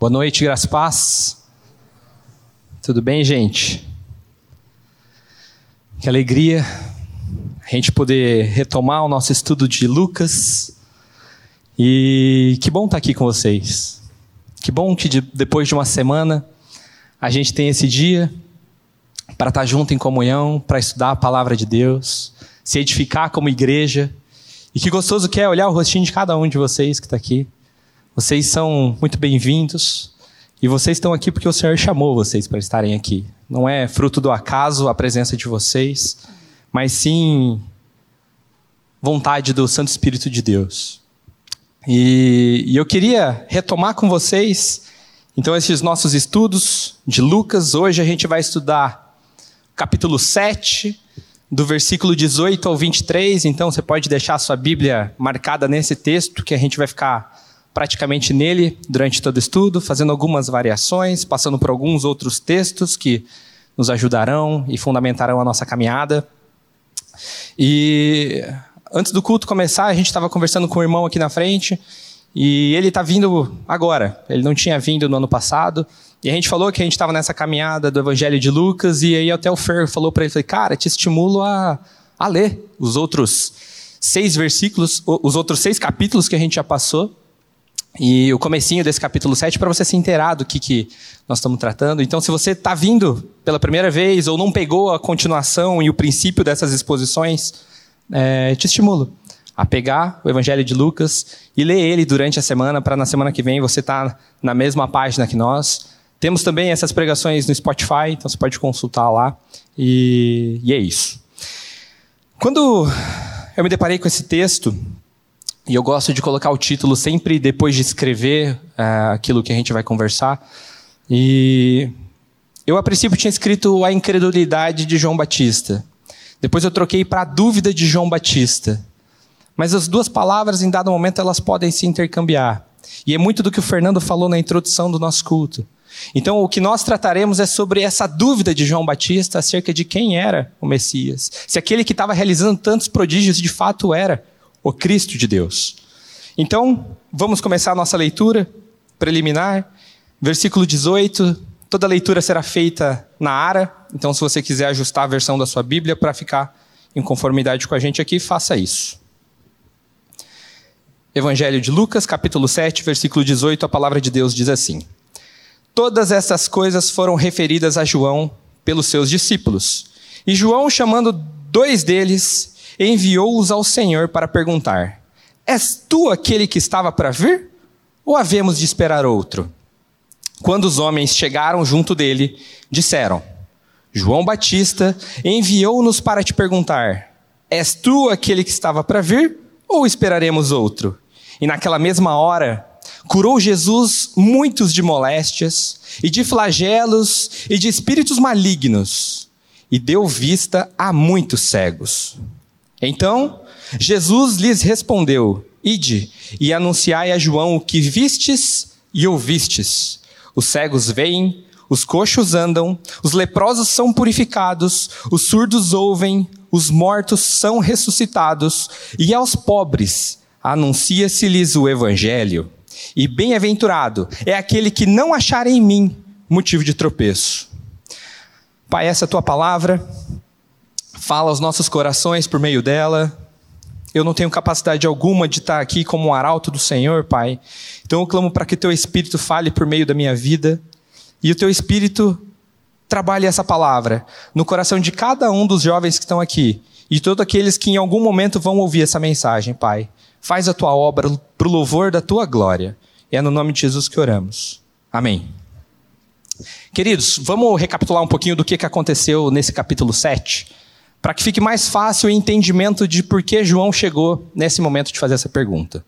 Boa noite, graças paz. Tudo bem, gente? Que alegria a gente poder retomar o nosso estudo de Lucas. E que bom estar aqui com vocês. Que bom que de, depois de uma semana a gente tem esse dia para estar junto em comunhão, para estudar a palavra de Deus, se edificar como igreja. E que gostoso que é olhar o rostinho de cada um de vocês que está aqui. Vocês são muito bem-vindos e vocês estão aqui porque o Senhor chamou vocês para estarem aqui. Não é fruto do acaso a presença de vocês, mas sim vontade do Santo Espírito de Deus. E, e eu queria retomar com vocês, então, esses nossos estudos de Lucas. Hoje a gente vai estudar capítulo 7, do versículo 18 ao 23. Então, você pode deixar a sua Bíblia marcada nesse texto, que a gente vai ficar praticamente nele durante todo o estudo, fazendo algumas variações, passando por alguns outros textos que nos ajudarão e fundamentarão a nossa caminhada. E antes do culto começar, a gente estava conversando com o irmão aqui na frente e ele está vindo agora. Ele não tinha vindo no ano passado. E a gente falou que a gente estava nessa caminhada do Evangelho de Lucas e aí até o Fer falou para ele, falei, cara, te estimulo a, a ler os outros seis versículos, os outros seis capítulos que a gente já passou e o comecinho desse capítulo 7 para você se inteirar do que, que nós estamos tratando. Então, se você está vindo pela primeira vez ou não pegou a continuação e o princípio dessas exposições, é, te estimulo a pegar o Evangelho de Lucas e ler ele durante a semana, para na semana que vem você estar tá na mesma página que nós. Temos também essas pregações no Spotify, então você pode consultar lá. E, e é isso. Quando eu me deparei com esse texto, e eu gosto de colocar o título sempre depois de escrever uh, aquilo que a gente vai conversar. E eu, a princípio, tinha escrito a incredulidade de João Batista. Depois eu troquei para a dúvida de João Batista. Mas as duas palavras, em dado momento, elas podem se intercambiar. E é muito do que o Fernando falou na introdução do nosso culto. Então, o que nós trataremos é sobre essa dúvida de João Batista acerca de quem era o Messias. Se aquele que estava realizando tantos prodígios de fato era o Cristo de Deus. Então, vamos começar a nossa leitura preliminar. Versículo 18. Toda leitura será feita na ARA. Então, se você quiser ajustar a versão da sua Bíblia para ficar em conformidade com a gente aqui, faça isso. Evangelho de Lucas, capítulo 7, versículo 18, a palavra de Deus diz assim: Todas essas coisas foram referidas a João pelos seus discípulos. E João, chamando dois deles, enviou-os ao Senhor para perguntar: És tu aquele que estava para vir? Ou havemos de esperar outro? Quando os homens chegaram junto dele, disseram: João Batista enviou-nos para te perguntar: És tu aquele que estava para vir? Ou esperaremos outro? E naquela mesma hora, curou Jesus muitos de moléstias, e de flagelos, e de espíritos malignos, e deu vista a muitos cegos. Então, Jesus lhes respondeu: Ide e anunciai a João o que vistes e ouvistes. Os cegos veem, os coxos andam, os leprosos são purificados, os surdos ouvem, os mortos são ressuscitados, e aos pobres anuncia-se-lhes o evangelho. E bem-aventurado é aquele que não achar em mim motivo de tropeço. Pai, essa é a tua palavra fala aos nossos corações por meio dela. Eu não tenho capacidade alguma de estar aqui como um arauto do Senhor, Pai. Então eu clamo para que teu Espírito fale por meio da minha vida e o teu Espírito trabalhe essa palavra no coração de cada um dos jovens que estão aqui e todos aqueles que em algum momento vão ouvir essa mensagem, Pai. Faz a tua obra para o louvor da tua glória. E é no nome de Jesus que oramos. Amém. Queridos, vamos recapitular um pouquinho do que aconteceu nesse capítulo 7 para que fique mais fácil o entendimento de por que João chegou nesse momento de fazer essa pergunta.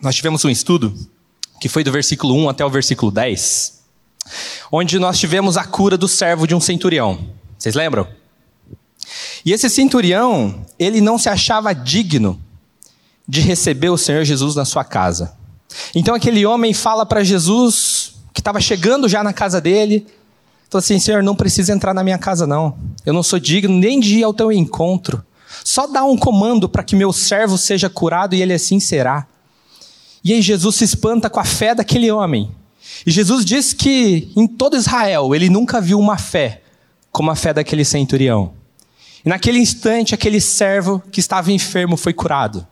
Nós tivemos um estudo que foi do versículo 1 até o versículo 10, onde nós tivemos a cura do servo de um centurião. Vocês lembram? E esse centurião, ele não se achava digno de receber o Senhor Jesus na sua casa. Então aquele homem fala para Jesus, que estava chegando já na casa dele, então assim, Senhor, não precisa entrar na minha casa não. Eu não sou digno nem de ir ao teu encontro. Só dá um comando para que meu servo seja curado e ele assim será. E aí Jesus se espanta com a fé daquele homem. E Jesus diz que em todo Israel ele nunca viu uma fé como a fé daquele centurião. E naquele instante, aquele servo que estava enfermo foi curado.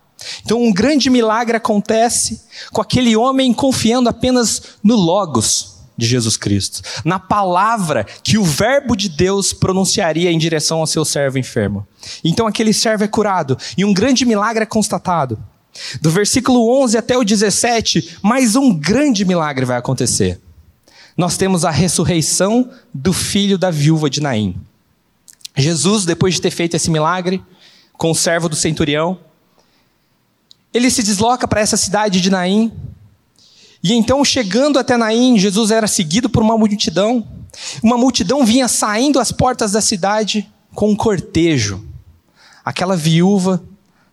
Então, um grande milagre acontece com aquele homem confiando apenas no Logos de Jesus Cristo, na palavra que o Verbo de Deus pronunciaria em direção ao seu servo enfermo. Então, aquele servo é curado e um grande milagre é constatado. Do versículo 11 até o 17, mais um grande milagre vai acontecer. Nós temos a ressurreição do filho da viúva de Naim. Jesus, depois de ter feito esse milagre com o servo do centurião, ele se desloca para essa cidade de Naim. E então, chegando até Naim, Jesus era seguido por uma multidão. Uma multidão vinha saindo às portas da cidade com um cortejo. Aquela viúva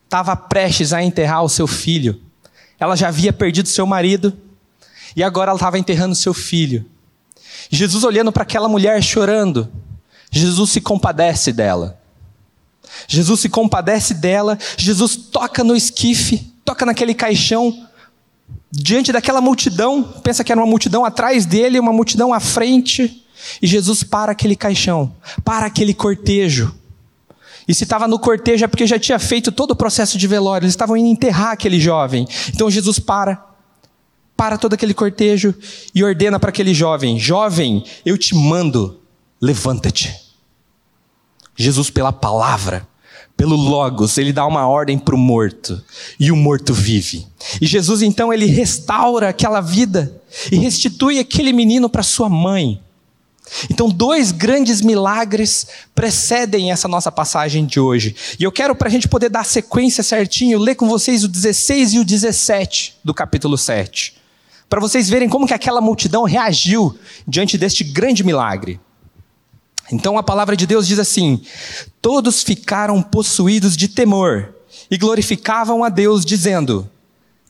estava prestes a enterrar o seu filho. Ela já havia perdido seu marido e agora ela estava enterrando seu filho. Jesus olhando para aquela mulher chorando, Jesus se compadece dela. Jesus se compadece dela, Jesus toca no esquife, toca naquele caixão, diante daquela multidão, pensa que era uma multidão atrás dele, uma multidão à frente, e Jesus para aquele caixão, para aquele cortejo, e se estava no cortejo é porque já tinha feito todo o processo de velório, eles estavam indo enterrar aquele jovem. Então Jesus para, para todo aquele cortejo e ordena para aquele jovem: Jovem, eu te mando, levanta-te. Jesus, pela palavra, pelo Logos, ele dá uma ordem para o morto, e o morto vive. E Jesus então ele restaura aquela vida e restitui aquele menino para sua mãe. Então, dois grandes milagres precedem essa nossa passagem de hoje. E eu quero, para a gente poder dar sequência certinho, ler com vocês o 16 e o 17 do capítulo 7. Para vocês verem como que aquela multidão reagiu diante deste grande milagre. Então a palavra de Deus diz assim: Todos ficaram possuídos de temor e glorificavam a Deus, dizendo: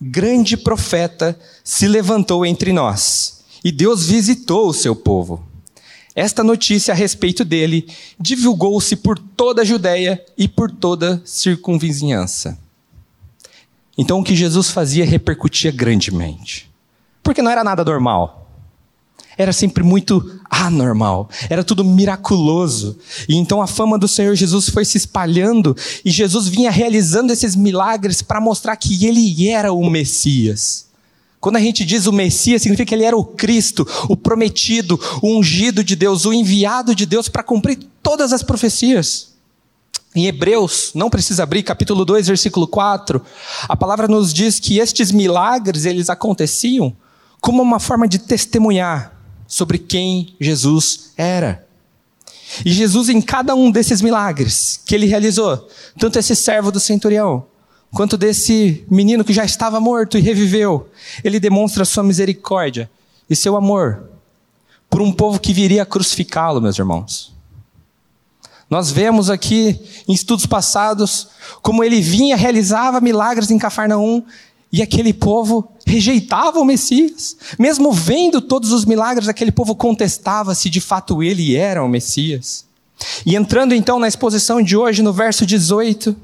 Grande profeta se levantou entre nós, e Deus visitou o seu povo. Esta notícia a respeito dele divulgou-se por toda a Judéia e por toda a circunvizinhança. Então o que Jesus fazia repercutia grandemente. Porque não era nada normal. Era sempre muito anormal, era tudo miraculoso. E então a fama do Senhor Jesus foi se espalhando e Jesus vinha realizando esses milagres para mostrar que ele era o Messias. Quando a gente diz o Messias, significa que ele era o Cristo, o prometido, o ungido de Deus, o enviado de Deus para cumprir todas as profecias. Em Hebreus, não precisa abrir, capítulo 2, versículo 4, a palavra nos diz que estes milagres, eles aconteciam como uma forma de testemunhar sobre quem Jesus era. E Jesus, em cada um desses milagres que ele realizou, tanto esse servo do centurião, quanto desse menino que já estava morto e reviveu. Ele demonstra sua misericórdia e seu amor por um povo que viria a crucificá-lo, meus irmãos. Nós vemos aqui em estudos passados como ele vinha, realizava milagres em Cafarnaum e aquele povo rejeitava o Messias. Mesmo vendo todos os milagres, aquele povo contestava se de fato ele era o Messias. E entrando então na exposição de hoje, no verso 18,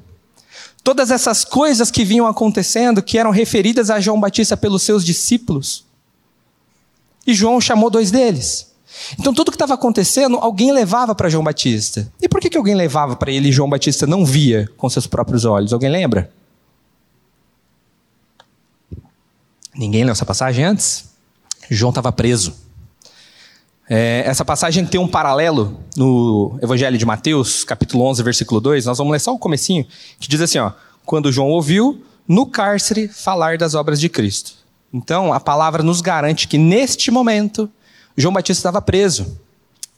Todas essas coisas que vinham acontecendo, que eram referidas a João Batista pelos seus discípulos. E João chamou dois deles. Então, tudo que estava acontecendo, alguém levava para João Batista. E por que, que alguém levava para ele e João Batista não via com seus próprios olhos? Alguém lembra? Ninguém leu essa passagem antes? João estava preso. É, essa passagem tem um paralelo no Evangelho de Mateus, capítulo 11, versículo 2. Nós vamos ler só o comecinho, que diz assim, ó, quando João ouviu no cárcere falar das obras de Cristo. Então, a palavra nos garante que neste momento João Batista estava preso.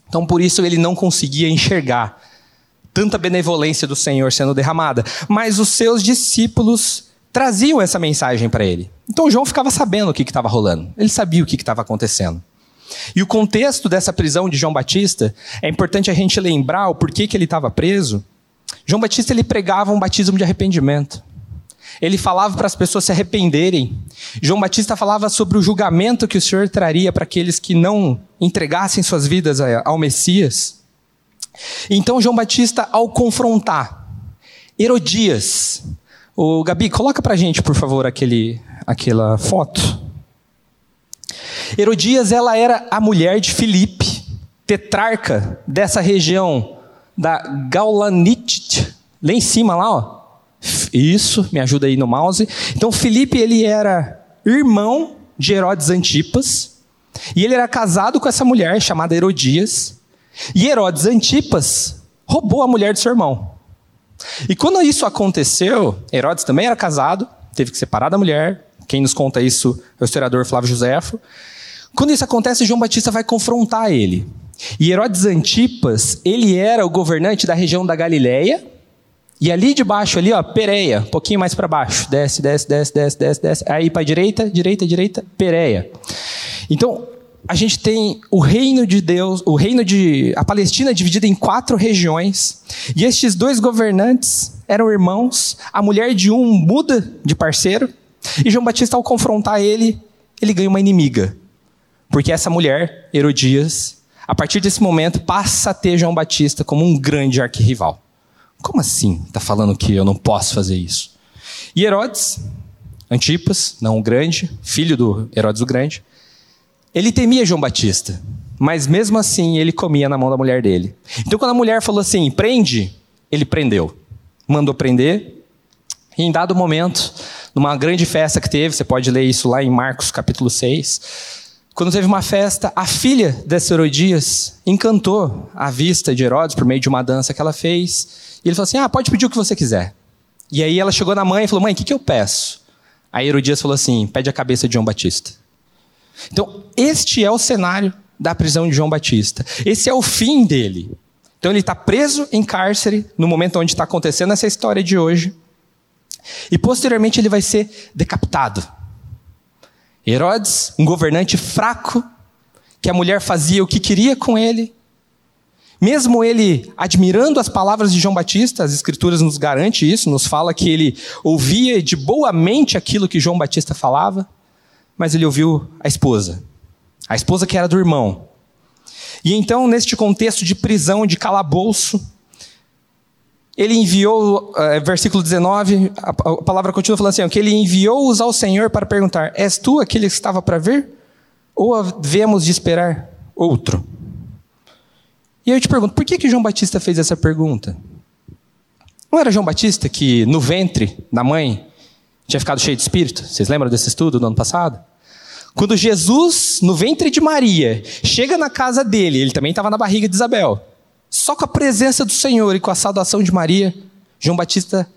Então, por isso ele não conseguia enxergar tanta benevolência do Senhor sendo derramada, mas os seus discípulos traziam essa mensagem para ele. Então João ficava sabendo o que estava rolando. Ele sabia o que estava acontecendo. E o contexto dessa prisão de João Batista, é importante a gente lembrar o porquê que ele estava preso. João Batista ele pregava um batismo de arrependimento. Ele falava para as pessoas se arrependerem. João Batista falava sobre o julgamento que o Senhor traria para aqueles que não entregassem suas vidas ao Messias. Então João Batista, ao confrontar Herodias, o Gabi, coloca para a gente, por favor, aquele, aquela foto. Herodias, ela era a mulher de Filipe, tetrarca dessa região da Gaulanite, lá em cima lá, ó. Isso, me ajuda aí no mouse. Então Filipe ele era irmão de Herodes Antipas, e ele era casado com essa mulher chamada Herodias. E Herodes Antipas roubou a mulher do seu irmão. E quando isso aconteceu, Herodes também era casado, teve que separar da mulher. Quem nos conta isso é o historiador Flávio Josefo. Quando isso acontece, João Batista vai confrontar ele. E Herodes Antipas, ele era o governante da região da Galileia. E ali de baixo, ali, ó, Pereia, um pouquinho mais para baixo. Desce, desce, desce, desce, desce, desce. Aí para direita, direita, direita, Pereia. Então, a gente tem o reino de Deus, o reino de. A Palestina dividida em quatro regiões. E estes dois governantes eram irmãos. A mulher de um muda de parceiro. E João Batista, ao confrontar ele, ele ganha uma inimiga. Porque essa mulher, Herodias, a partir desse momento, passa a ter João Batista como um grande arquirrival. Como assim? Está falando que eu não posso fazer isso? E Herodes, Antipas, não o grande, filho do Herodes o Grande, ele temia João Batista, mas mesmo assim ele comia na mão da mulher dele. Então quando a mulher falou assim, prende, ele prendeu. Mandou prender. E em dado momento, numa grande festa que teve, você pode ler isso lá em Marcos capítulo 6, quando teve uma festa, a filha dessa Herodias encantou a vista de Herodes por meio de uma dança que ela fez. E ele falou assim: Ah, pode pedir o que você quiser. E aí ela chegou na mãe e falou: Mãe, o que, que eu peço? Aí Herodias falou assim: Pede a cabeça de João Batista. Então, este é o cenário da prisão de João Batista. Esse é o fim dele. Então, ele está preso em cárcere no momento onde está acontecendo essa história de hoje. E posteriormente ele vai ser decapitado. Herodes, um governante fraco, que a mulher fazia o que queria com ele. Mesmo ele admirando as palavras de João Batista, as escrituras nos garante isso, nos fala que ele ouvia de boa mente aquilo que João Batista falava mas ele ouviu a esposa. A esposa que era do irmão. E então, neste contexto de prisão, de calabouço, ele enviou, uh, versículo 19, a, palavra continua falando assim: que ele enviou-os ao Senhor para perguntar: És tu aquele que estava para vir? Ou havemos de esperar outro? E eu te pergunto: por que, que João Batista fez essa pergunta? Não era João Batista que no ventre da mãe tinha ficado cheio de espírito? Vocês lembram desse estudo do ano passado? Quando Jesus, no ventre de Maria, chega na casa dele, ele também estava na barriga de Isabel. Só com a presença do Senhor e com a saudação de Maria, João Batista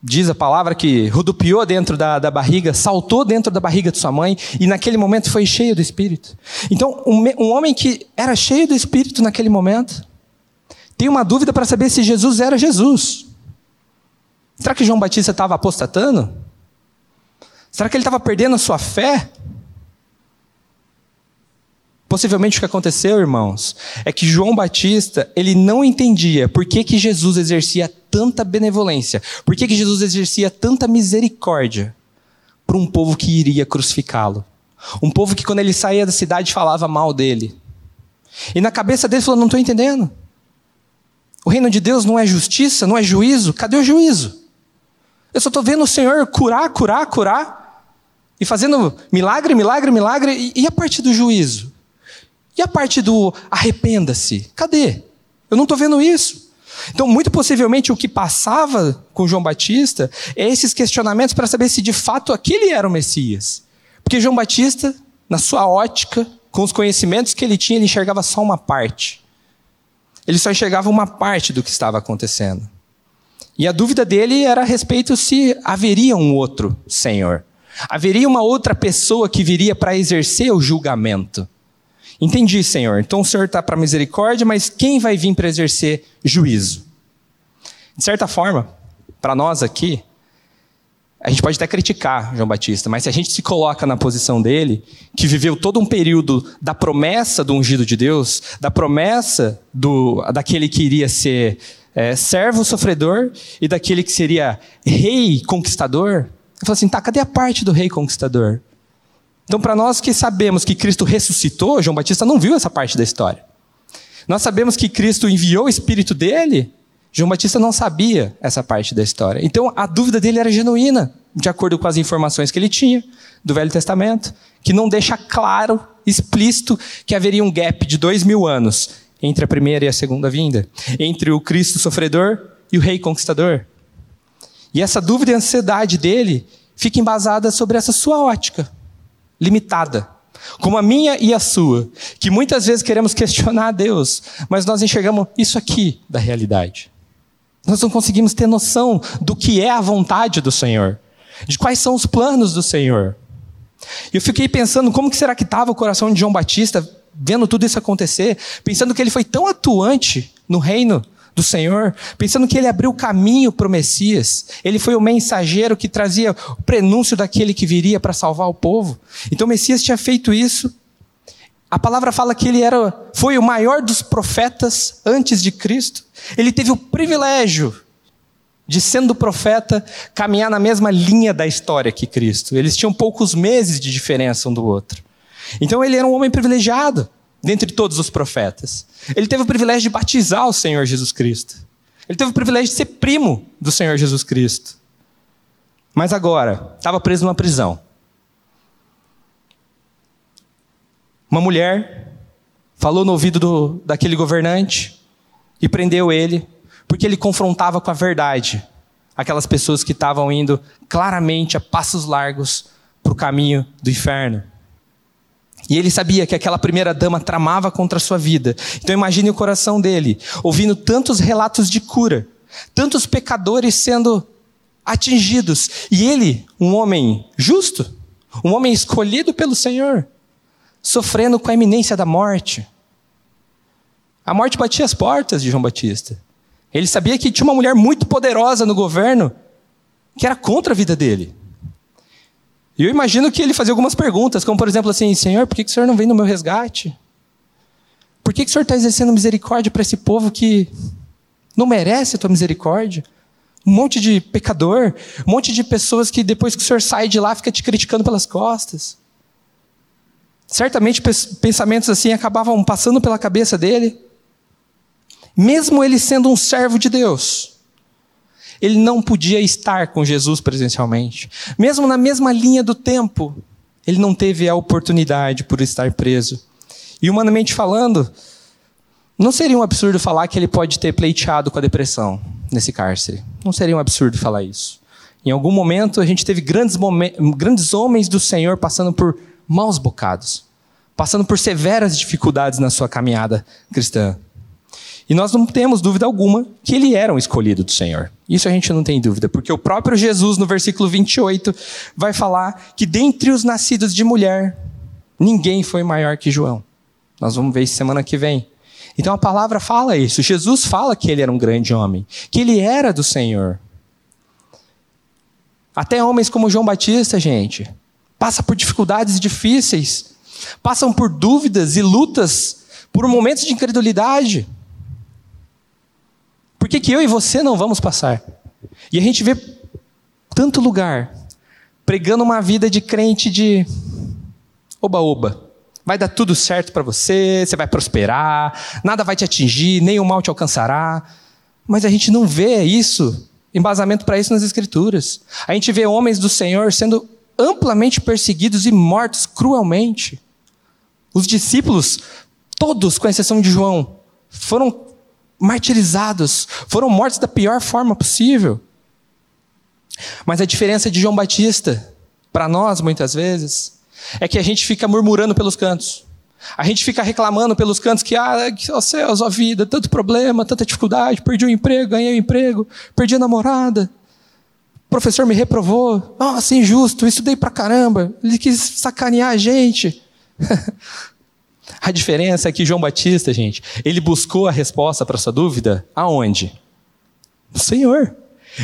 diz a palavra que rodopiou dentro da, da barriga, saltou dentro da barriga de sua mãe e naquele momento foi cheio do Espírito. Então, um, um homem que era cheio do Espírito naquele momento, tem uma dúvida para saber se Jesus era Jesus. Será que João Batista estava apostatando? Será que ele estava perdendo a sua fé? Possivelmente o que aconteceu, irmãos, é que João Batista, ele não entendia por que, que Jesus exercia tanta benevolência, por que, que Jesus exercia tanta misericórdia para um povo que iria crucificá-lo. Um povo que quando ele saía da cidade falava mal dele. E na cabeça dele falou: não estou entendendo. O reino de Deus não é justiça, não é juízo. Cadê o juízo? Eu só estou vendo o Senhor curar, curar, curar. E fazendo milagre, milagre, milagre. E, e a parte do juízo? E a parte do arrependa-se? Cadê? Eu não estou vendo isso. Então, muito possivelmente, o que passava com João Batista é esses questionamentos para saber se de fato aquele era o Messias. Porque João Batista, na sua ótica, com os conhecimentos que ele tinha, ele enxergava só uma parte. Ele só enxergava uma parte do que estava acontecendo. E a dúvida dele era a respeito se haveria um outro Senhor. Haveria uma outra pessoa que viria para exercer o julgamento. Entendi, Senhor. Então o Senhor está para misericórdia, mas quem vai vir para exercer juízo? De certa forma, para nós aqui, a gente pode até criticar João Batista, mas se a gente se coloca na posição dele, que viveu todo um período da promessa do ungido de Deus, da promessa do, daquele que iria ser é, servo sofredor e daquele que seria rei conquistador, eu falo assim: tá, cadê a parte do rei conquistador? Então, para nós que sabemos que Cristo ressuscitou, João Batista não viu essa parte da história. Nós sabemos que Cristo enviou o Espírito dele, João Batista não sabia essa parte da história. Então, a dúvida dele era genuína. de acordo com as informações que ele tinha do Velho Testamento, que não deixa claro, explícito, que haveria um gap de dois mil anos entre a primeira e a segunda vinda, entre o Cristo sofredor e o Rei conquistador. E essa dúvida e ansiedade dele fica embasada sobre essa sua ótica, limitada, como a minha e a sua, que muitas vezes queremos questionar a Deus, mas nós enxergamos isso aqui da realidade. Nós não conseguimos ter noção do que é a vontade do Senhor, de quais são os planos do Senhor. E eu fiquei pensando como que será que estava o coração de João Batista vendo tudo isso acontecer, pensando que ele foi tão atuante no reino do Senhor, pensando que ele abriu caminho para o Messias. Ele foi o mensageiro que trazia o prenúncio daquele que viria para salvar o povo. Então o Messias tinha feito isso. A palavra fala que ele era, foi o maior dos profetas antes de Cristo. Ele teve o privilégio de, sendo profeta, caminhar na mesma linha da história que Cristo. Eles tinham poucos meses de diferença um do outro. Então ele era um homem privilegiado dentre todos os profetas. Ele teve o privilégio de batizar o Senhor Jesus Cristo. Ele teve o privilégio de ser primo do Senhor Jesus Cristo. Mas agora, estava preso numa prisão. Uma mulher falou no ouvido do, daquele governante e prendeu ele, porque ele confrontava com a verdade aquelas pessoas que estavam indo claramente a passos largos para o caminho do inferno. E ele sabia que aquela primeira dama tramava contra a sua vida. Então imagine o coração dele, ouvindo tantos relatos de cura, tantos pecadores sendo atingidos, e ele, um homem justo, um homem escolhido pelo Senhor, sofrendo com a iminência da morte. A morte batia as portas de João Batista. Ele sabia que tinha uma mulher muito poderosa no governo que era contra a vida dele. E eu imagino que ele fazia algumas perguntas, como por exemplo assim: Senhor, por que, que o Senhor não vem no meu resgate? Por que, que o Senhor está exercendo misericórdia para esse povo que não merece a tua misericórdia? Um monte de pecador, um monte de pessoas que depois que o Senhor sai de lá fica te criticando pelas costas. Certamente pensamentos assim acabavam passando pela cabeça dele. Mesmo ele sendo um servo de Deus, ele não podia estar com Jesus presencialmente. Mesmo na mesma linha do tempo, ele não teve a oportunidade por estar preso. E humanamente falando, não seria um absurdo falar que ele pode ter pleiteado com a depressão nesse cárcere. Não seria um absurdo falar isso. Em algum momento a gente teve grandes, grandes homens do Senhor passando por maus bocados, passando por severas dificuldades na sua caminhada cristã. E nós não temos dúvida alguma que ele era um escolhido do Senhor. Isso a gente não tem dúvida, porque o próprio Jesus, no versículo 28, vai falar que dentre os nascidos de mulher, ninguém foi maior que João. Nós vamos ver isso semana que vem. Então a palavra fala isso. Jesus fala que ele era um grande homem, que ele era do Senhor. Até homens como João Batista, gente, passa por dificuldades difíceis, passam por dúvidas e lutas, por momentos de incredulidade. Por que, que eu e você não vamos passar? E a gente vê tanto lugar pregando uma vida de crente de oba-oba. Vai dar tudo certo para você, você vai prosperar, nada vai te atingir, nem o mal te alcançará. Mas a gente não vê isso, embasamento para isso nas Escrituras. A gente vê homens do Senhor sendo amplamente perseguidos e mortos cruelmente. Os discípulos, todos, com exceção de João, foram martirizados, foram mortos da pior forma possível. Mas a diferença de João Batista, para nós muitas vezes, é que a gente fica murmurando pelos cantos. A gente fica reclamando pelos cantos que, ah, ó céus, ó vida, tanto problema, tanta dificuldade, perdi o emprego, ganhei o emprego, perdi a namorada, o professor me reprovou, nossa, injusto, estudei pra caramba, ele quis sacanear a gente. A diferença é que João Batista, gente, ele buscou a resposta para sua dúvida aonde? No Senhor.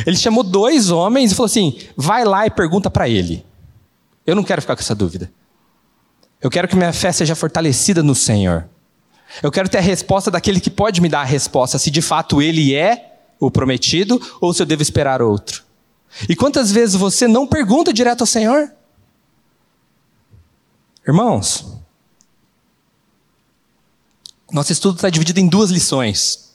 Ele chamou dois homens e falou assim: vai lá e pergunta para ele. Eu não quero ficar com essa dúvida. Eu quero que minha fé seja fortalecida no Senhor. Eu quero ter a resposta daquele que pode me dar a resposta, se de fato ele é o prometido ou se eu devo esperar outro. E quantas vezes você não pergunta direto ao Senhor? Irmãos, nosso estudo está dividido em duas lições.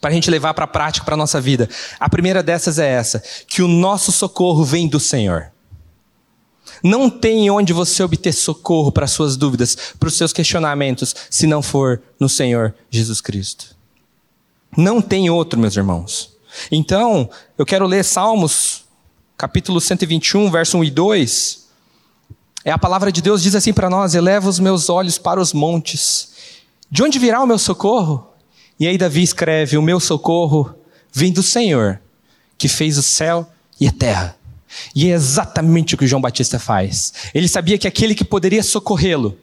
para a gente levar para a prática, para a nossa vida. A primeira dessas é essa: que o nosso socorro vem do Senhor. Não tem onde você obter socorro para suas dúvidas, para os seus questionamentos, se não for no Senhor Jesus Cristo. Não tem outro, meus irmãos. Então, eu quero ler Salmos, capítulo 121, verso 1 e 2. É a palavra de Deus diz assim para nós: Eleva os meus olhos para os montes. De onde virá o meu socorro? E aí Davi escreve: O meu socorro vem do Senhor, que fez o céu e a terra. E é exatamente o que João Batista faz. Ele sabia que aquele que poderia socorrê-lo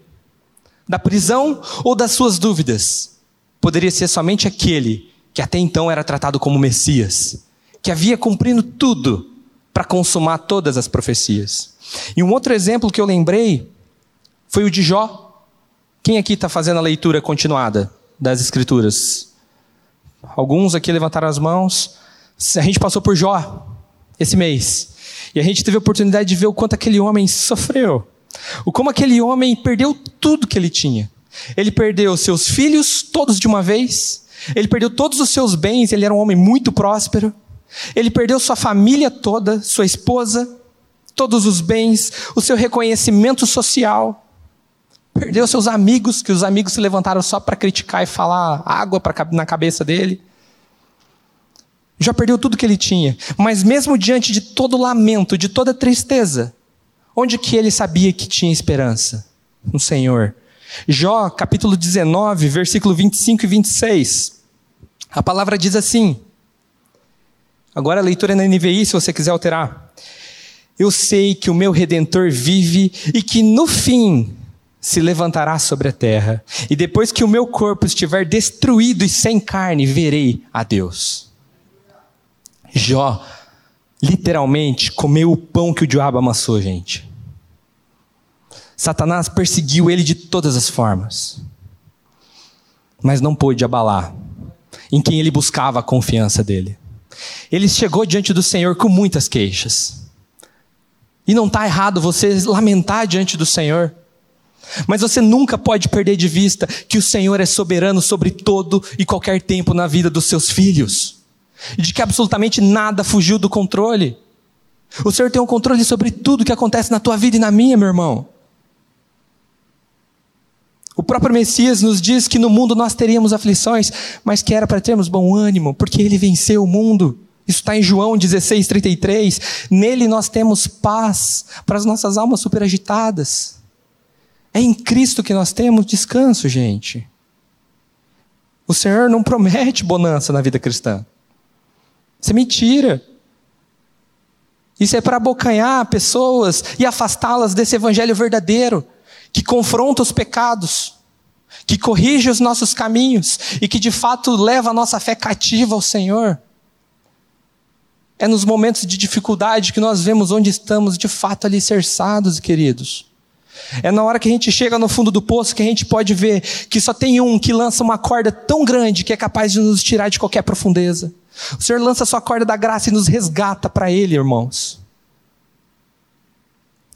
da prisão ou das suas dúvidas poderia ser somente aquele que até então era tratado como Messias, que havia cumprido tudo para consumar todas as profecias. E um outro exemplo que eu lembrei foi o de Jó. Quem aqui está fazendo a leitura continuada das Escrituras? Alguns aqui levantaram as mãos. A gente passou por Jó esse mês. E a gente teve a oportunidade de ver o quanto aquele homem sofreu. O como aquele homem perdeu tudo que ele tinha. Ele perdeu seus filhos todos de uma vez. Ele perdeu todos os seus bens, ele era um homem muito próspero. Ele perdeu sua família toda, sua esposa, todos os bens, o seu reconhecimento social. Perdeu seus amigos, que os amigos se levantaram só para criticar e falar água pra, na cabeça dele. Já perdeu tudo que ele tinha. Mas mesmo diante de todo lamento, de toda tristeza, onde que ele sabia que tinha esperança? No Senhor. Jó, capítulo 19, versículo 25 e 26. A palavra diz assim. Agora a leitura é na NVI, se você quiser alterar. Eu sei que o meu redentor vive e que no fim se levantará sobre a terra. E depois que o meu corpo estiver destruído e sem carne, verei a Deus. Jó, literalmente, comeu o pão que o diabo amassou, gente. Satanás perseguiu ele de todas as formas, mas não pôde abalar em quem ele buscava a confiança dele. Ele chegou diante do Senhor com muitas queixas. E não está errado você lamentar diante do Senhor. Mas você nunca pode perder de vista que o Senhor é soberano sobre todo e qualquer tempo na vida dos seus filhos e de que absolutamente nada fugiu do controle. O Senhor tem um controle sobre tudo que acontece na tua vida e na minha, meu irmão. O próprio Messias nos diz que no mundo nós teríamos aflições, mas que era para termos bom ânimo, porque ele venceu o mundo. Isso está em João 16, 33. Nele nós temos paz para as nossas almas superagitadas. É em Cristo que nós temos descanso, gente. O Senhor não promete bonança na vida cristã. Isso é mentira. Isso é para abocanhar pessoas e afastá-las desse evangelho verdadeiro, que confronta os pecados, que corrige os nossos caminhos e que de fato leva a nossa fé cativa ao Senhor. É nos momentos de dificuldade que nós vemos onde estamos de fato alicerçados, queridos. É na hora que a gente chega no fundo do poço que a gente pode ver que só tem um que lança uma corda tão grande que é capaz de nos tirar de qualquer profundeza. O Senhor lança a sua corda da graça e nos resgata para Ele, irmãos.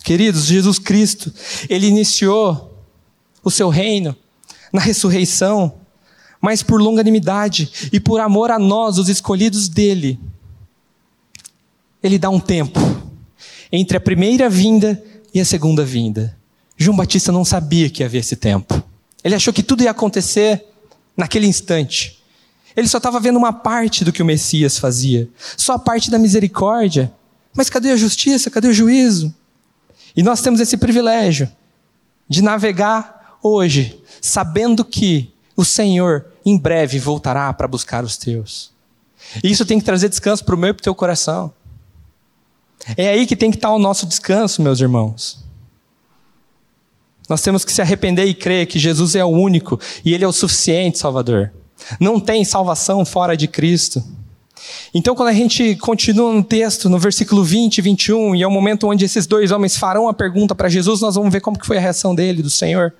Queridos, Jesus Cristo, Ele iniciou o seu reino na ressurreição, mas por longanimidade e por amor a nós, os escolhidos dele. Ele dá um tempo entre a primeira vinda e a segunda vinda. João Batista não sabia que havia esse tempo. Ele achou que tudo ia acontecer naquele instante. Ele só estava vendo uma parte do que o Messias fazia, só a parte da misericórdia. Mas cadê a justiça? Cadê o juízo? E nós temos esse privilégio de navegar hoje, sabendo que o Senhor em breve voltará para buscar os teus. E isso tem que trazer descanso para o meu e para o teu coração. É aí que tem que estar o nosso descanso, meus irmãos. Nós temos que se arrepender e crer que Jesus é o único e Ele é o suficiente Salvador. Não tem salvação fora de Cristo. Então, quando a gente continua no texto, no versículo 20 e 21, e é o momento onde esses dois homens farão a pergunta para Jesus, nós vamos ver como que foi a reação dele, do Senhor.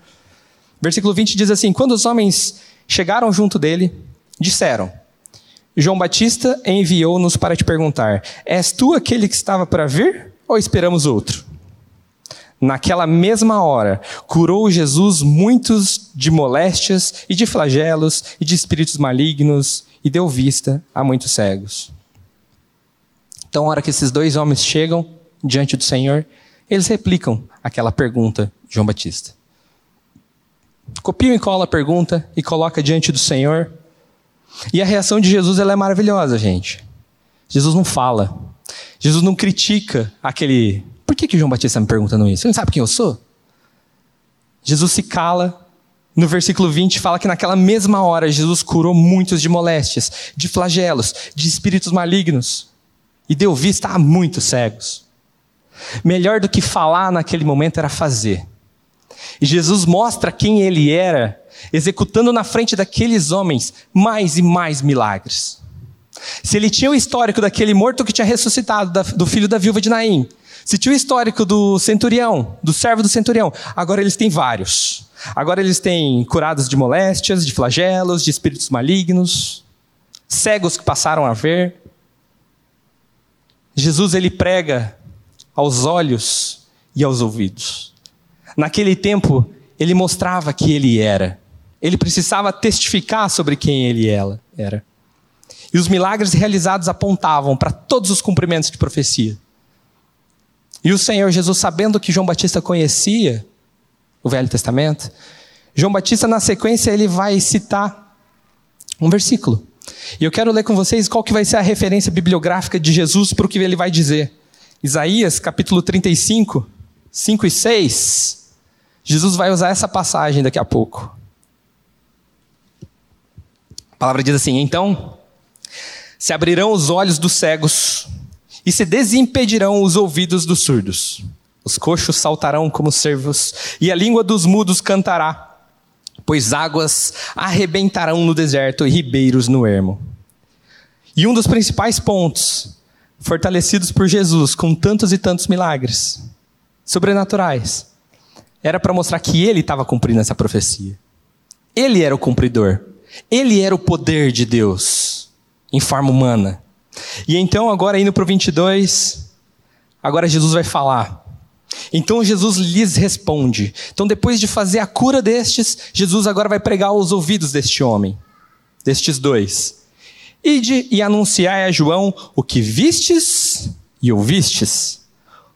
Versículo 20 diz assim: Quando os homens chegaram junto dele, disseram: João Batista enviou-nos para te perguntar: És tu aquele que estava para vir ou esperamos outro? Naquela mesma hora, curou Jesus muitos de moléstias e de flagelos e de espíritos malignos, e deu vista a muitos cegos. Então, a hora que esses dois homens chegam diante do Senhor, eles replicam aquela pergunta de João Batista. Copiam e cola a pergunta e coloca diante do Senhor. E a reação de Jesus ela é maravilhosa, gente. Jesus não fala. Jesus não critica aquele. Por que, que João Batista está me perguntando isso? Você não sabe quem eu sou? Jesus se cala. No versículo 20 fala que naquela mesma hora Jesus curou muitos de moléstias, de flagelos, de espíritos malignos e deu vista a muitos cegos. Melhor do que falar naquele momento era fazer. E Jesus mostra quem ele era, executando na frente daqueles homens mais e mais milagres. Se ele tinha o histórico daquele morto que tinha ressuscitado, do filho da viúva de Naim, se tinha o histórico do centurião, do servo do centurião, agora eles têm vários. Agora eles têm curados de moléstias, de flagelos, de espíritos malignos, cegos que passaram a ver. Jesus ele prega aos olhos e aos ouvidos. Naquele tempo, ele mostrava que ele era. Ele precisava testificar sobre quem ele era. E os milagres realizados apontavam para todos os cumprimentos de profecia. E o Senhor Jesus, sabendo que João Batista conhecia o Velho Testamento, João Batista, na sequência, ele vai citar um versículo. E eu quero ler com vocês qual que vai ser a referência bibliográfica de Jesus para o que ele vai dizer. Isaías, capítulo 35, 5 e 6. Jesus vai usar essa passagem daqui a pouco. A palavra diz assim: Então se abrirão os olhos dos cegos e se desimpedirão os ouvidos dos surdos. Os coxos saltarão como cervos e a língua dos mudos cantará, pois águas arrebentarão no deserto e ribeiros no ermo. E um dos principais pontos, fortalecidos por Jesus com tantos e tantos milagres sobrenaturais, era para mostrar que ele estava cumprindo essa profecia. Ele era o cumpridor. Ele era o poder de Deus em forma humana. E então, agora indo para o 22, agora Jesus vai falar. Então Jesus lhes responde. Então, depois de fazer a cura destes, Jesus agora vai pregar aos ouvidos deste homem, destes dois. Ide e anunciai a João o que vistes e ouvistes.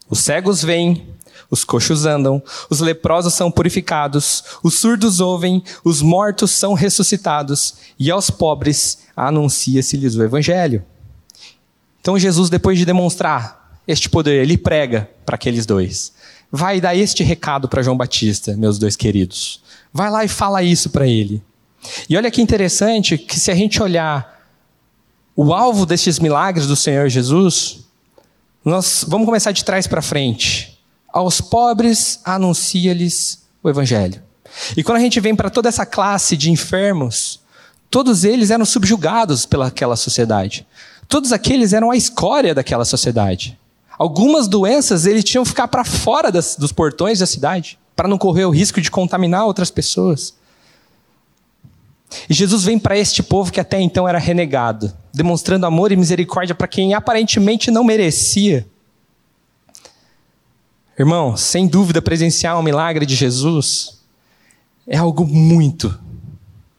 Os cegos vêm, os coxos andam, os leprosos são purificados, os surdos ouvem, os mortos são ressuscitados, e aos pobres anuncia-se-lhes o evangelho. Então Jesus, depois de demonstrar este poder, ele prega para aqueles dois. Vai dar este recado para João Batista, meus dois queridos. Vai lá e fala isso para ele. E olha que interessante que se a gente olhar o alvo destes milagres do Senhor Jesus, nós vamos começar de trás para frente aos pobres anuncia-lhes o evangelho. E quando a gente vem para toda essa classe de enfermos, todos eles eram subjugados pelaquela sociedade. Todos aqueles eram a escória daquela sociedade. Algumas doenças eles tinham que ficar para fora das, dos portões da cidade, para não correr o risco de contaminar outras pessoas. E Jesus vem para este povo que até então era renegado, demonstrando amor e misericórdia para quem aparentemente não merecia. Irmão, sem dúvida, presenciar um milagre de Jesus é algo muito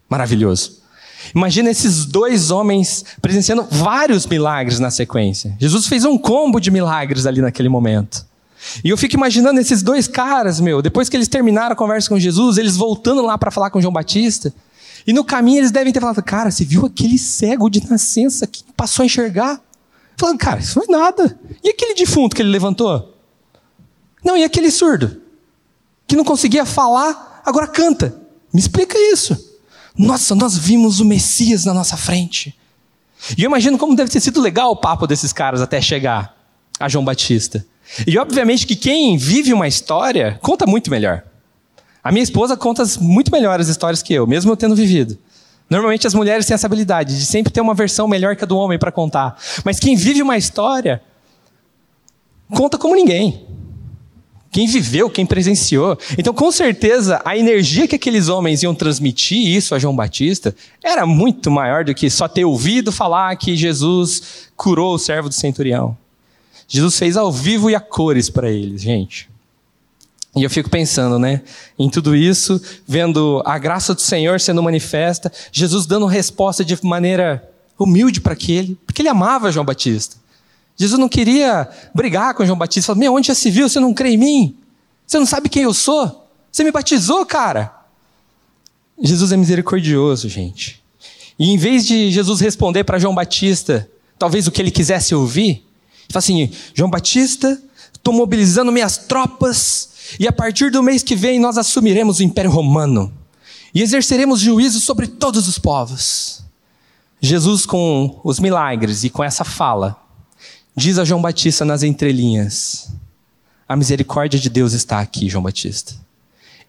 maravilhoso. Imagina esses dois homens presenciando vários milagres na sequência. Jesus fez um combo de milagres ali naquele momento. E eu fico imaginando esses dois caras, meu, depois que eles terminaram a conversa com Jesus, eles voltando lá para falar com João Batista. E no caminho eles devem ter falado: Cara, você viu aquele cego de nascença que passou a enxergar? Falando, cara, isso não é nada. E aquele defunto que ele levantou? Não, e aquele surdo? Que não conseguia falar, agora canta. Me explica isso. Nossa, nós vimos o Messias na nossa frente. E eu imagino como deve ter sido legal o papo desses caras até chegar a João Batista. E obviamente que quem vive uma história conta muito melhor. A minha esposa conta muito melhores histórias que eu, mesmo eu tendo vivido. Normalmente as mulheres têm essa habilidade de sempre ter uma versão melhor que a do homem para contar. Mas quem vive uma história conta como ninguém quem viveu, quem presenciou. Então, com certeza, a energia que aqueles homens iam transmitir isso a João Batista era muito maior do que só ter ouvido falar que Jesus curou o servo do centurião. Jesus fez ao vivo e a cores para eles, gente. E eu fico pensando, né, em tudo isso, vendo a graça do Senhor sendo manifesta, Jesus dando resposta de maneira humilde para aquele, porque ele amava João Batista. Jesus não queria brigar com João Batista, falou: Meu, onde já se viu? Você não crê em mim? Você não sabe quem eu sou? Você me batizou, cara. Jesus é misericordioso, gente. E em vez de Jesus responder para João Batista, talvez o que ele quisesse ouvir, ele fala assim: João Batista, estou mobilizando minhas tropas, e a partir do mês que vem nós assumiremos o Império Romano e exerceremos juízo sobre todos os povos. Jesus, com os milagres e com essa fala, diz a João Batista nas entrelinhas: A misericórdia de Deus está aqui, João Batista.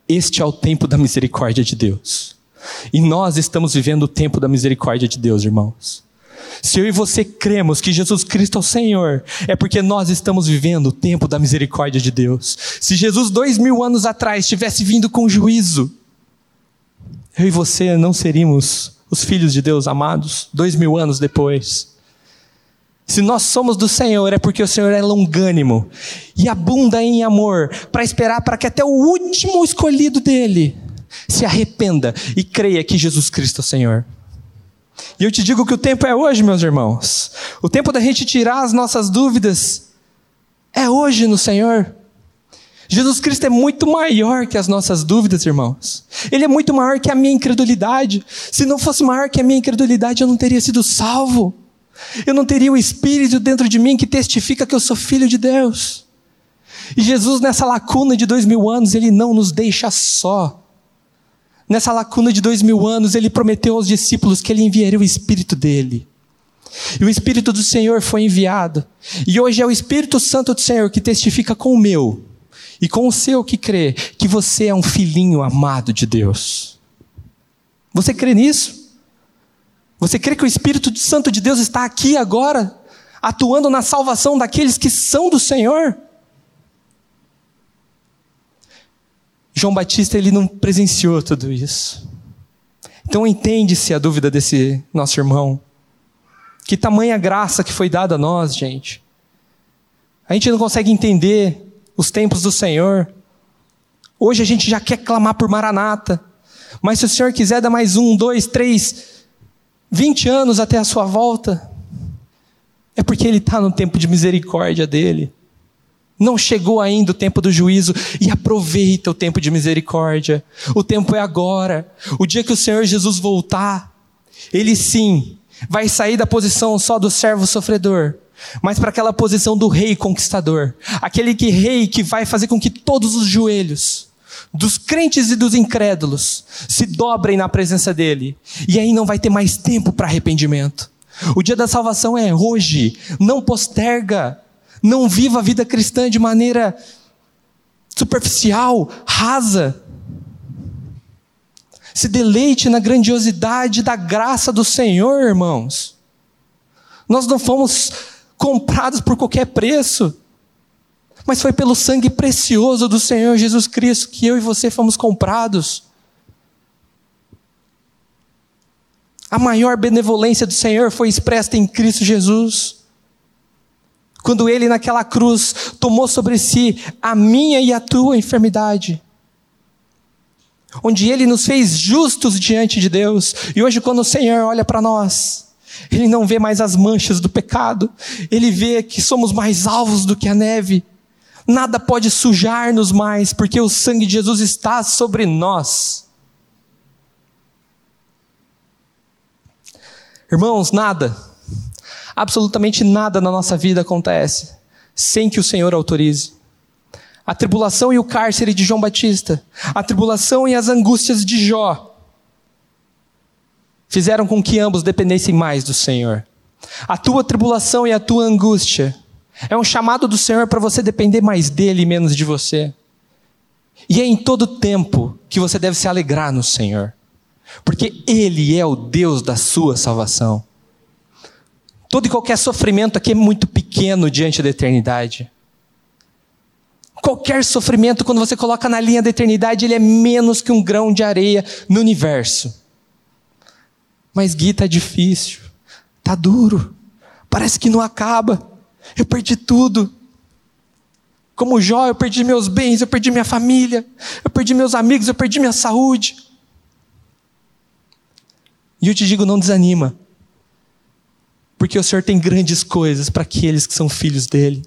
Este é o tempo da misericórdia de Deus. E nós estamos vivendo o tempo da misericórdia de Deus, irmãos. Se eu e você cremos que Jesus Cristo é o Senhor, é porque nós estamos vivendo o tempo da misericórdia de Deus. Se Jesus, dois mil anos atrás, tivesse vindo com juízo, eu e você não seríamos os filhos de Deus amados, dois mil anos depois. Se nós somos do Senhor, é porque o Senhor é longânimo e abunda em amor, para esperar para que até o último escolhido dele se arrependa e creia que Jesus Cristo é o Senhor. E eu te digo que o tempo é hoje, meus irmãos. O tempo da gente tirar as nossas dúvidas é hoje no Senhor. Jesus Cristo é muito maior que as nossas dúvidas, irmãos. Ele é muito maior que a minha incredulidade. Se não fosse maior que a minha incredulidade, eu não teria sido salvo. Eu não teria o Espírito dentro de mim que testifica que eu sou filho de Deus. E Jesus, nessa lacuna de dois mil anos, ele não nos deixa só. Nessa lacuna de dois mil anos, ele prometeu aos discípulos que ele enviaria o Espírito dele. E o Espírito do Senhor foi enviado. E hoje é o Espírito Santo do Senhor que testifica com o meu e com o seu que crê que você é um filhinho amado de Deus. Você crê nisso? Você crê que o Espírito Santo de Deus está aqui agora, atuando na salvação daqueles que são do Senhor? João Batista ele não presenciou tudo isso. Então entende-se a dúvida desse nosso irmão. Que tamanha graça que foi dada a nós, gente. A gente não consegue entender os tempos do Senhor. Hoje a gente já quer clamar por Maranata. Mas se o Senhor quiser dar mais um, dois, três, vinte anos até a sua volta, é porque Ele está no tempo de misericórdia dele. Não chegou ainda o tempo do juízo e aproveita o tempo de misericórdia. O tempo é agora. O dia que o Senhor Jesus voltar, ele sim vai sair da posição só do servo sofredor, mas para aquela posição do rei conquistador. Aquele que rei que vai fazer com que todos os joelhos dos crentes e dos incrédulos se dobrem na presença dele. E aí não vai ter mais tempo para arrependimento. O dia da salvação é hoje. Não posterga. Não viva a vida cristã de maneira superficial, rasa. Se deleite na grandiosidade da graça do Senhor, irmãos. Nós não fomos comprados por qualquer preço, mas foi pelo sangue precioso do Senhor Jesus Cristo que eu e você fomos comprados. A maior benevolência do Senhor foi expressa em Cristo Jesus quando ele naquela cruz tomou sobre si a minha e a tua enfermidade. Onde ele nos fez justos diante de Deus. E hoje, quando o Senhor olha para nós, ele não vê mais as manchas do pecado, ele vê que somos mais alvos do que a neve. Nada pode sujar-nos mais, porque o sangue de Jesus está sobre nós. Irmãos, nada absolutamente nada na nossa vida acontece sem que o Senhor autorize. A tribulação e o cárcere de João Batista, a tribulação e as angústias de Jó, fizeram com que ambos dependessem mais do Senhor. A tua tribulação e a tua angústia é um chamado do Senhor para você depender mais dele e menos de você. E é em todo tempo que você deve se alegrar no Senhor, porque Ele é o Deus da sua salvação. Todo e qualquer sofrimento aqui é muito pequeno diante da eternidade. Qualquer sofrimento, quando você coloca na linha da eternidade, ele é menos que um grão de areia no universo. Mas Gui, tá difícil, tá duro, parece que não acaba. Eu perdi tudo. Como Jó, eu perdi meus bens, eu perdi minha família, eu perdi meus amigos, eu perdi minha saúde. E eu te digo, não desanima. Porque o Senhor tem grandes coisas para aqueles que são filhos dele.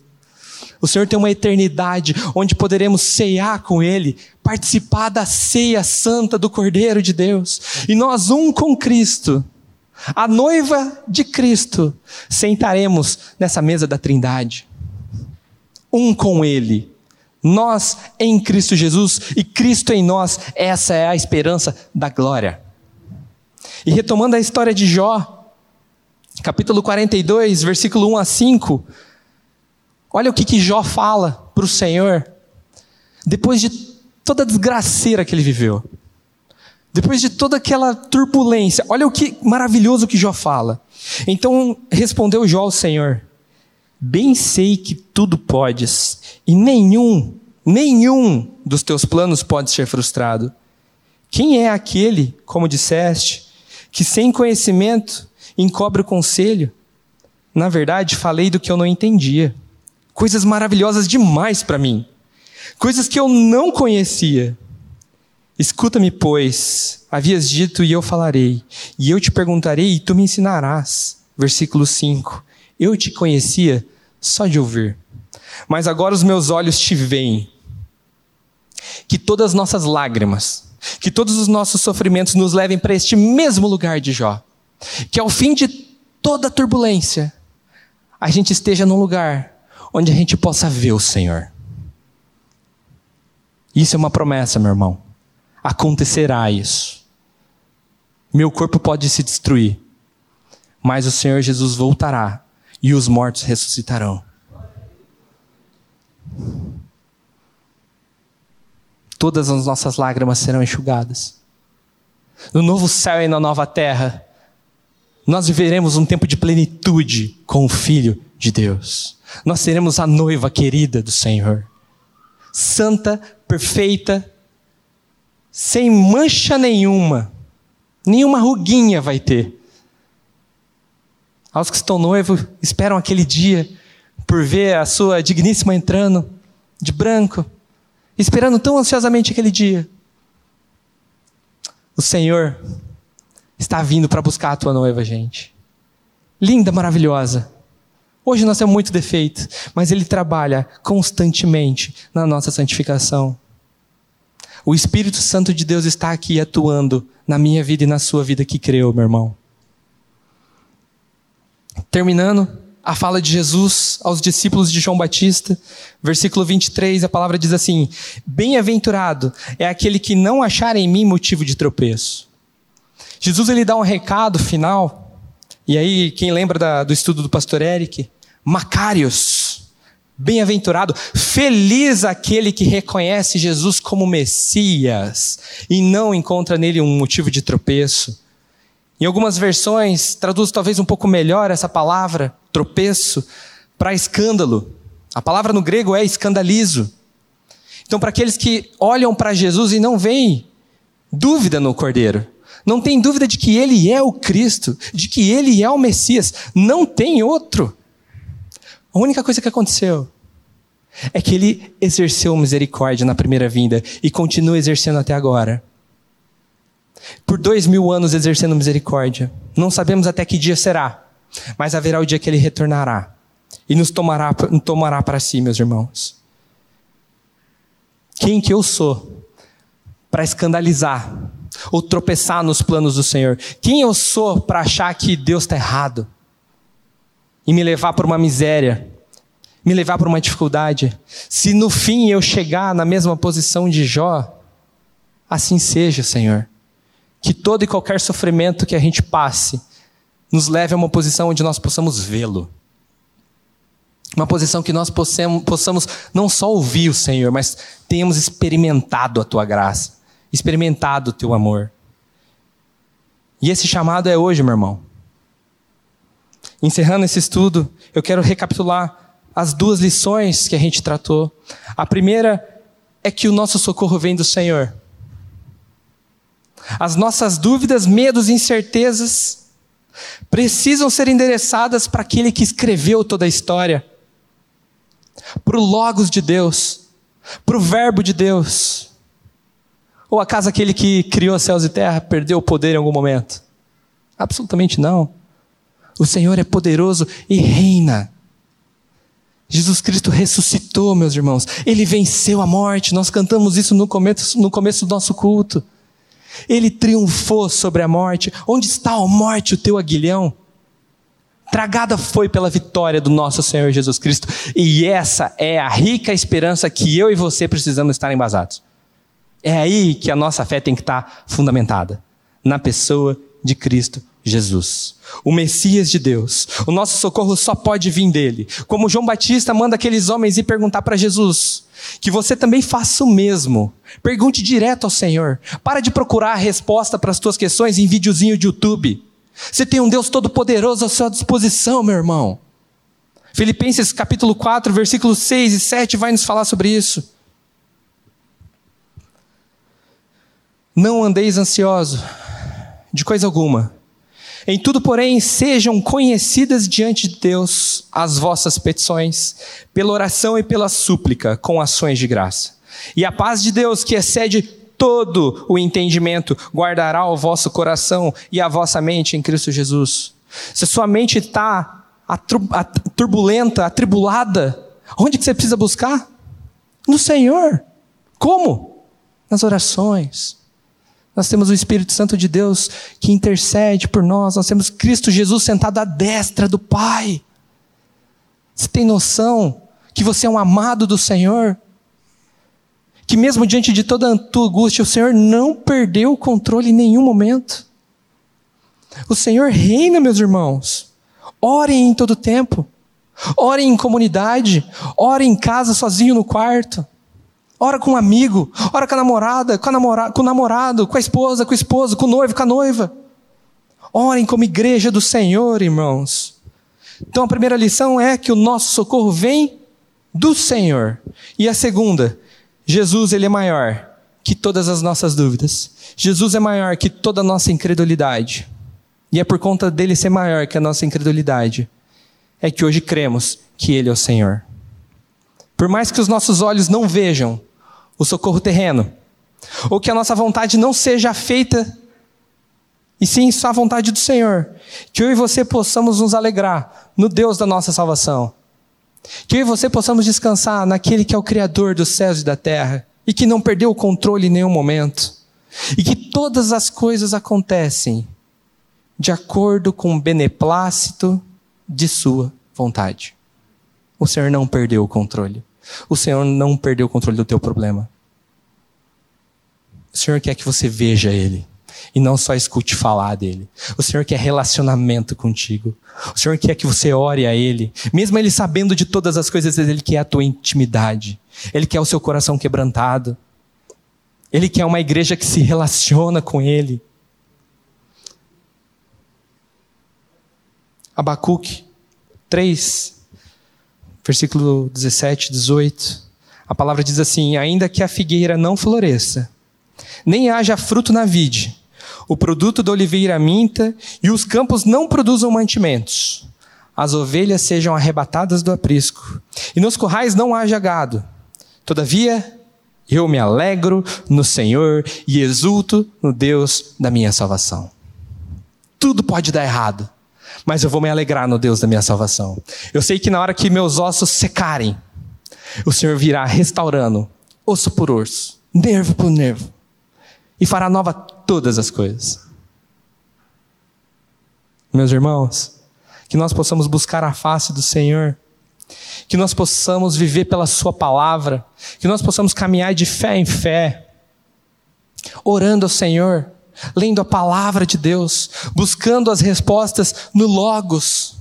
O Senhor tem uma eternidade onde poderemos ceiar com Ele, participar da ceia santa do Cordeiro de Deus. E nós, um com Cristo, a noiva de Cristo, sentaremos nessa mesa da Trindade. Um com Ele. Nós em Cristo Jesus e Cristo em nós, essa é a esperança da glória. E retomando a história de Jó, capítulo 42, versículo 1 a 5, olha o que, que Jó fala para o Senhor, depois de toda a desgraceira que ele viveu, depois de toda aquela turbulência, olha o que maravilhoso que Jó fala. Então respondeu Jó ao Senhor: Bem sei que tudo podes, e nenhum, nenhum dos teus planos pode ser frustrado. Quem é aquele, como disseste, que sem conhecimento encobre o conselho? Na verdade, falei do que eu não entendia. Coisas maravilhosas demais para mim. Coisas que eu não conhecia. Escuta-me, pois, havias dito e eu falarei, e eu te perguntarei e tu me ensinarás. Versículo 5. Eu te conhecia só de ouvir, mas agora os meus olhos te veem. Que todas as nossas lágrimas, que todos os nossos sofrimentos nos levem para este mesmo lugar de Jó. Que ao fim de toda turbulência, a gente esteja num lugar onde a gente possa ver o Senhor. Isso é uma promessa, meu irmão. Acontecerá isso. Meu corpo pode se destruir, mas o Senhor Jesus voltará e os mortos ressuscitarão. Todas as nossas lágrimas serão enxugadas. No novo céu e na nova terra, nós viveremos um tempo de plenitude com o Filho de Deus. Nós seremos a noiva querida do Senhor. Santa, perfeita, sem mancha nenhuma, nenhuma ruguinha vai ter. Aos que estão noivos esperam aquele dia por ver a sua digníssima entrando de branco, esperando tão ansiosamente aquele dia. O Senhor está vindo para buscar a tua noiva, gente. Linda, maravilhosa. Hoje nós temos muito defeito, mas Ele trabalha constantemente na nossa santificação. O Espírito Santo de Deus está aqui atuando na minha vida e na sua vida que creu, meu irmão. Terminando a fala de Jesus aos discípulos de João Batista, versículo 23, a palavra diz assim: Bem-aventurado é aquele que não achar em mim motivo de tropeço. Jesus ele dá um recado final, e aí, quem lembra da, do estudo do pastor Eric? Macários, bem-aventurado, feliz aquele que reconhece Jesus como Messias e não encontra nele um motivo de tropeço. Em algumas versões, traduz talvez um pouco melhor essa palavra, tropeço, para escândalo. A palavra no grego é escandalizo. Então, para aqueles que olham para Jesus e não veem dúvida no Cordeiro, não tem dúvida de que ele é o Cristo, de que ele é o Messias, não tem outro. A única coisa que aconteceu é que ele exerceu misericórdia na primeira vinda e continua exercendo até agora por dois mil anos exercendo misericórdia. Não sabemos até que dia será, mas haverá o dia que ele retornará e nos tomará, tomará para si, meus irmãos. Quem que eu sou para escandalizar ou tropeçar nos planos do Senhor? Quem eu sou para achar que Deus está errado e me levar para uma miséria? Me levar para uma dificuldade. Se no fim eu chegar na mesma posição de Jó, assim seja, Senhor que todo e qualquer sofrimento que a gente passe nos leve a uma posição onde nós possamos vê-lo. Uma posição que nós possamos, não só ouvir o Senhor, mas tenhamos experimentado a tua graça, experimentado o teu amor. E esse chamado é hoje, meu irmão. Encerrando esse estudo, eu quero recapitular as duas lições que a gente tratou. A primeira é que o nosso socorro vem do Senhor. As nossas dúvidas, medos e incertezas precisam ser endereçadas para aquele que escreveu toda a história, para o Logos de Deus, para o Verbo de Deus. Ou acaso aquele que criou céus e terra perdeu o poder em algum momento? Absolutamente não. O Senhor é poderoso e reina. Jesus Cristo ressuscitou, meus irmãos. Ele venceu a morte. Nós cantamos isso no começo, no começo do nosso culto. Ele triunfou sobre a morte. Onde está a morte, o teu aguilhão? Tragada foi pela vitória do nosso Senhor Jesus Cristo. E essa é a rica esperança que eu e você precisamos estar embasados. É aí que a nossa fé tem que estar fundamentada na pessoa de Cristo Jesus, o Messias de Deus. O nosso socorro só pode vir dele. Como João Batista manda aqueles homens ir perguntar para Jesus, que você também faça o mesmo. Pergunte direto ao Senhor. Para de procurar a resposta para as tuas questões em videozinho de YouTube. Você tem um Deus todo-poderoso à sua disposição, meu irmão. Filipenses capítulo 4, versículos 6 e 7 vai nos falar sobre isso. Não andeis ansioso de coisa alguma. Em tudo, porém, sejam conhecidas diante de Deus as vossas petições, pela oração e pela súplica, com ações de graça. E a paz de Deus, que excede todo o entendimento, guardará o vosso coração e a vossa mente em Cristo Jesus. Se a sua mente está turbulenta, atribulada, onde que você precisa buscar? No Senhor. Como? Nas orações nós temos o Espírito Santo de Deus que intercede por nós. Nós temos Cristo Jesus sentado à destra do Pai. Você tem noção que você é um amado do Senhor? Que mesmo diante de toda a tua angústia, o Senhor não perdeu o controle em nenhum momento. O Senhor reina, meus irmãos. Orem em todo tempo. Orem em comunidade. Orem em casa, sozinho no quarto. Ora com um amigo, ora com a namorada, com, a namora, com o namorado, com a esposa, com o esposo, com o noivo, com a noiva. Orem como igreja do Senhor, irmãos. Então a primeira lição é que o nosso socorro vem do Senhor. E a segunda, Jesus ele é maior que todas as nossas dúvidas. Jesus é maior que toda a nossa incredulidade. E é por conta dele ser maior que a nossa incredulidade é que hoje cremos que ele é o Senhor. Por mais que os nossos olhos não vejam, o socorro terreno. Ou que a nossa vontade não seja feita, e sim só a vontade do Senhor. Que eu e você possamos nos alegrar no Deus da nossa salvação. Que eu e você possamos descansar naquele que é o Criador dos céus e da terra, e que não perdeu o controle em nenhum momento. E que todas as coisas acontecem de acordo com o beneplácito de Sua vontade. O Senhor não perdeu o controle. O Senhor não perdeu o controle do teu problema. O Senhor quer que você veja Ele e não só escute falar dele. O Senhor quer relacionamento contigo. O Senhor quer que você ore a Ele, mesmo Ele sabendo de todas as coisas, Ele quer a tua intimidade. Ele quer o seu coração quebrantado. Ele quer uma igreja que se relaciona com Ele. Abacuque 3, versículo 17, 18. A palavra diz assim: Ainda que a figueira não floresça, nem haja fruto na vide, o produto da oliveira minta, e os campos não produzam mantimentos, as ovelhas sejam arrebatadas do aprisco, e nos currais não haja gado. Todavia, eu me alegro no Senhor e exulto no Deus da minha salvação. Tudo pode dar errado mas eu vou me alegrar no Deus da minha salvação. Eu sei que na hora que meus ossos secarem, o Senhor virá restaurando, osso por osso, nervo por nervo, e fará nova todas as coisas. Meus irmãos, que nós possamos buscar a face do Senhor, que nós possamos viver pela Sua palavra, que nós possamos caminhar de fé em fé, orando ao Senhor, lendo a palavra de Deus, buscando as respostas no Logos.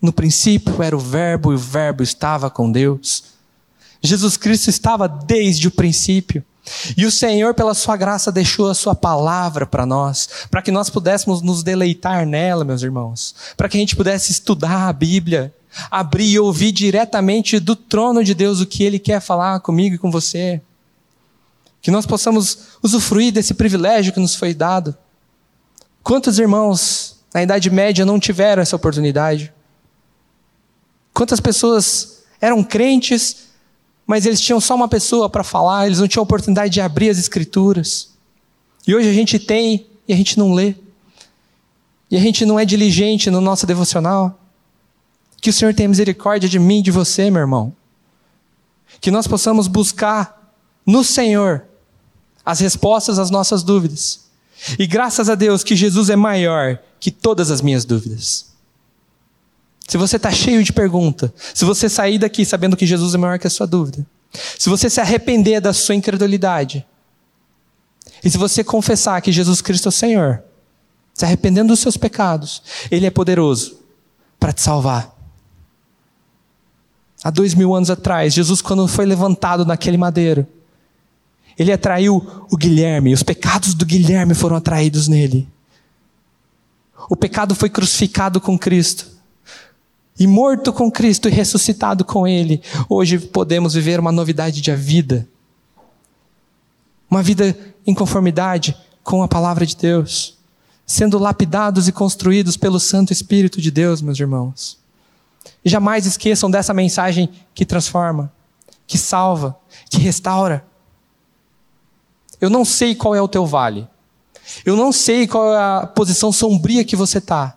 No princípio era o Verbo e o Verbo estava com Deus. Jesus Cristo estava desde o princípio. E o Senhor, pela Sua graça, deixou a Sua palavra para nós, para que nós pudéssemos nos deleitar nela, meus irmãos, para que a gente pudesse estudar a Bíblia, abrir e ouvir diretamente do trono de Deus o que Ele quer falar comigo e com você. Que nós possamos usufruir desse privilégio que nos foi dado. Quantos irmãos na Idade Média não tiveram essa oportunidade? Quantas pessoas eram crentes, mas eles tinham só uma pessoa para falar, eles não tinham oportunidade de abrir as Escrituras. E hoje a gente tem e a gente não lê. e a gente não é diligente no nosso devocional. Que o Senhor tenha misericórdia de mim e de você, meu irmão. Que nós possamos buscar no Senhor as respostas às nossas dúvidas. E graças a Deus que Jesus é maior que todas as minhas dúvidas. Se você está cheio de pergunta, se você sair daqui sabendo que Jesus é maior que a sua dúvida, se você se arrepender da sua incredulidade, e se você confessar que Jesus Cristo é o Senhor, se arrependendo dos seus pecados, Ele é poderoso para te salvar. Há dois mil anos atrás, Jesus, quando foi levantado naquele madeiro, ele atraiu o Guilherme, os pecados do Guilherme foram atraídos nele. O pecado foi crucificado com Cristo. E morto com Cristo e ressuscitado com Ele, hoje podemos viver uma novidade de vida. Uma vida em conformidade com a palavra de Deus sendo lapidados e construídos pelo Santo Espírito de Deus, meus irmãos. E jamais esqueçam dessa mensagem que transforma, que salva, que restaura. Eu não sei qual é o teu vale. Eu não sei qual é a posição sombria que você está.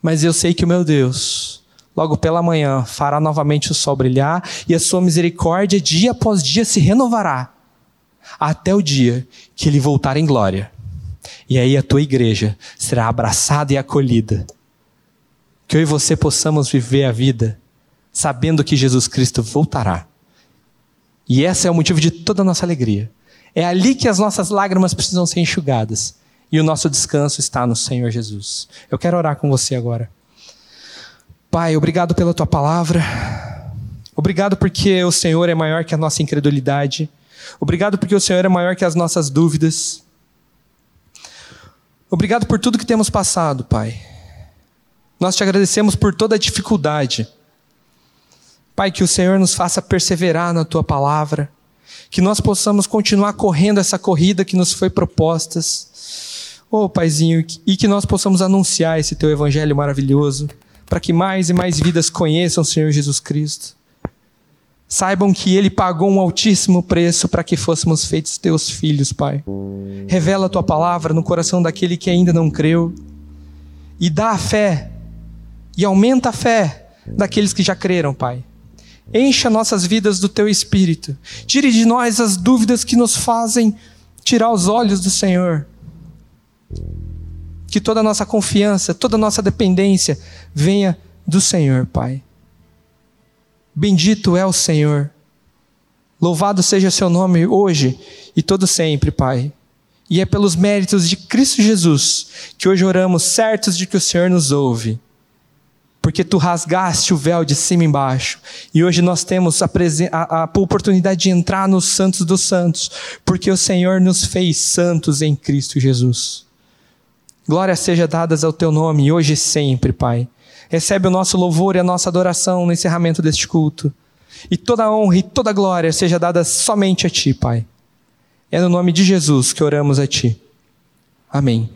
Mas eu sei que o meu Deus, logo pela manhã, fará novamente o sol brilhar e a sua misericórdia, dia após dia, se renovará. Até o dia que ele voltar em glória. E aí a tua igreja será abraçada e acolhida. Que eu e você possamos viver a vida sabendo que Jesus Cristo voltará. E esse é o motivo de toda a nossa alegria. É ali que as nossas lágrimas precisam ser enxugadas. E o nosso descanso está no Senhor Jesus. Eu quero orar com você agora. Pai, obrigado pela tua palavra. Obrigado porque o Senhor é maior que a nossa incredulidade. Obrigado porque o Senhor é maior que as nossas dúvidas. Obrigado por tudo que temos passado, Pai. Nós te agradecemos por toda a dificuldade. Pai, que o Senhor nos faça perseverar na tua palavra, que nós possamos continuar correndo essa corrida que nos foi proposta. Oh, Paizinho, e que nós possamos anunciar esse teu evangelho maravilhoso, para que mais e mais vidas conheçam o Senhor Jesus Cristo. Saibam que Ele pagou um altíssimo preço para que fôssemos feitos teus filhos, Pai. Revela a tua palavra no coração daquele que ainda não creu. E dá a fé, e aumenta a fé daqueles que já creram, Pai. Encha nossas vidas do teu espírito. Tire de nós as dúvidas que nos fazem tirar os olhos do Senhor. Que toda a nossa confiança, toda a nossa dependência venha do Senhor, Pai. Bendito é o Senhor. Louvado seja seu nome hoje e todo sempre, Pai. E é pelos méritos de Cristo Jesus que hoje oramos, certos de que o Senhor nos ouve. Porque tu rasgaste o véu de cima embaixo. E hoje nós temos a, a, a oportunidade de entrar nos santos dos santos. Porque o Senhor nos fez santos em Cristo Jesus. Glória seja dadas ao teu nome, hoje e sempre, Pai. Recebe o nosso louvor e a nossa adoração no encerramento deste culto. E toda a honra e toda a glória seja dada somente a Ti, Pai. É no nome de Jesus que oramos a Ti. Amém.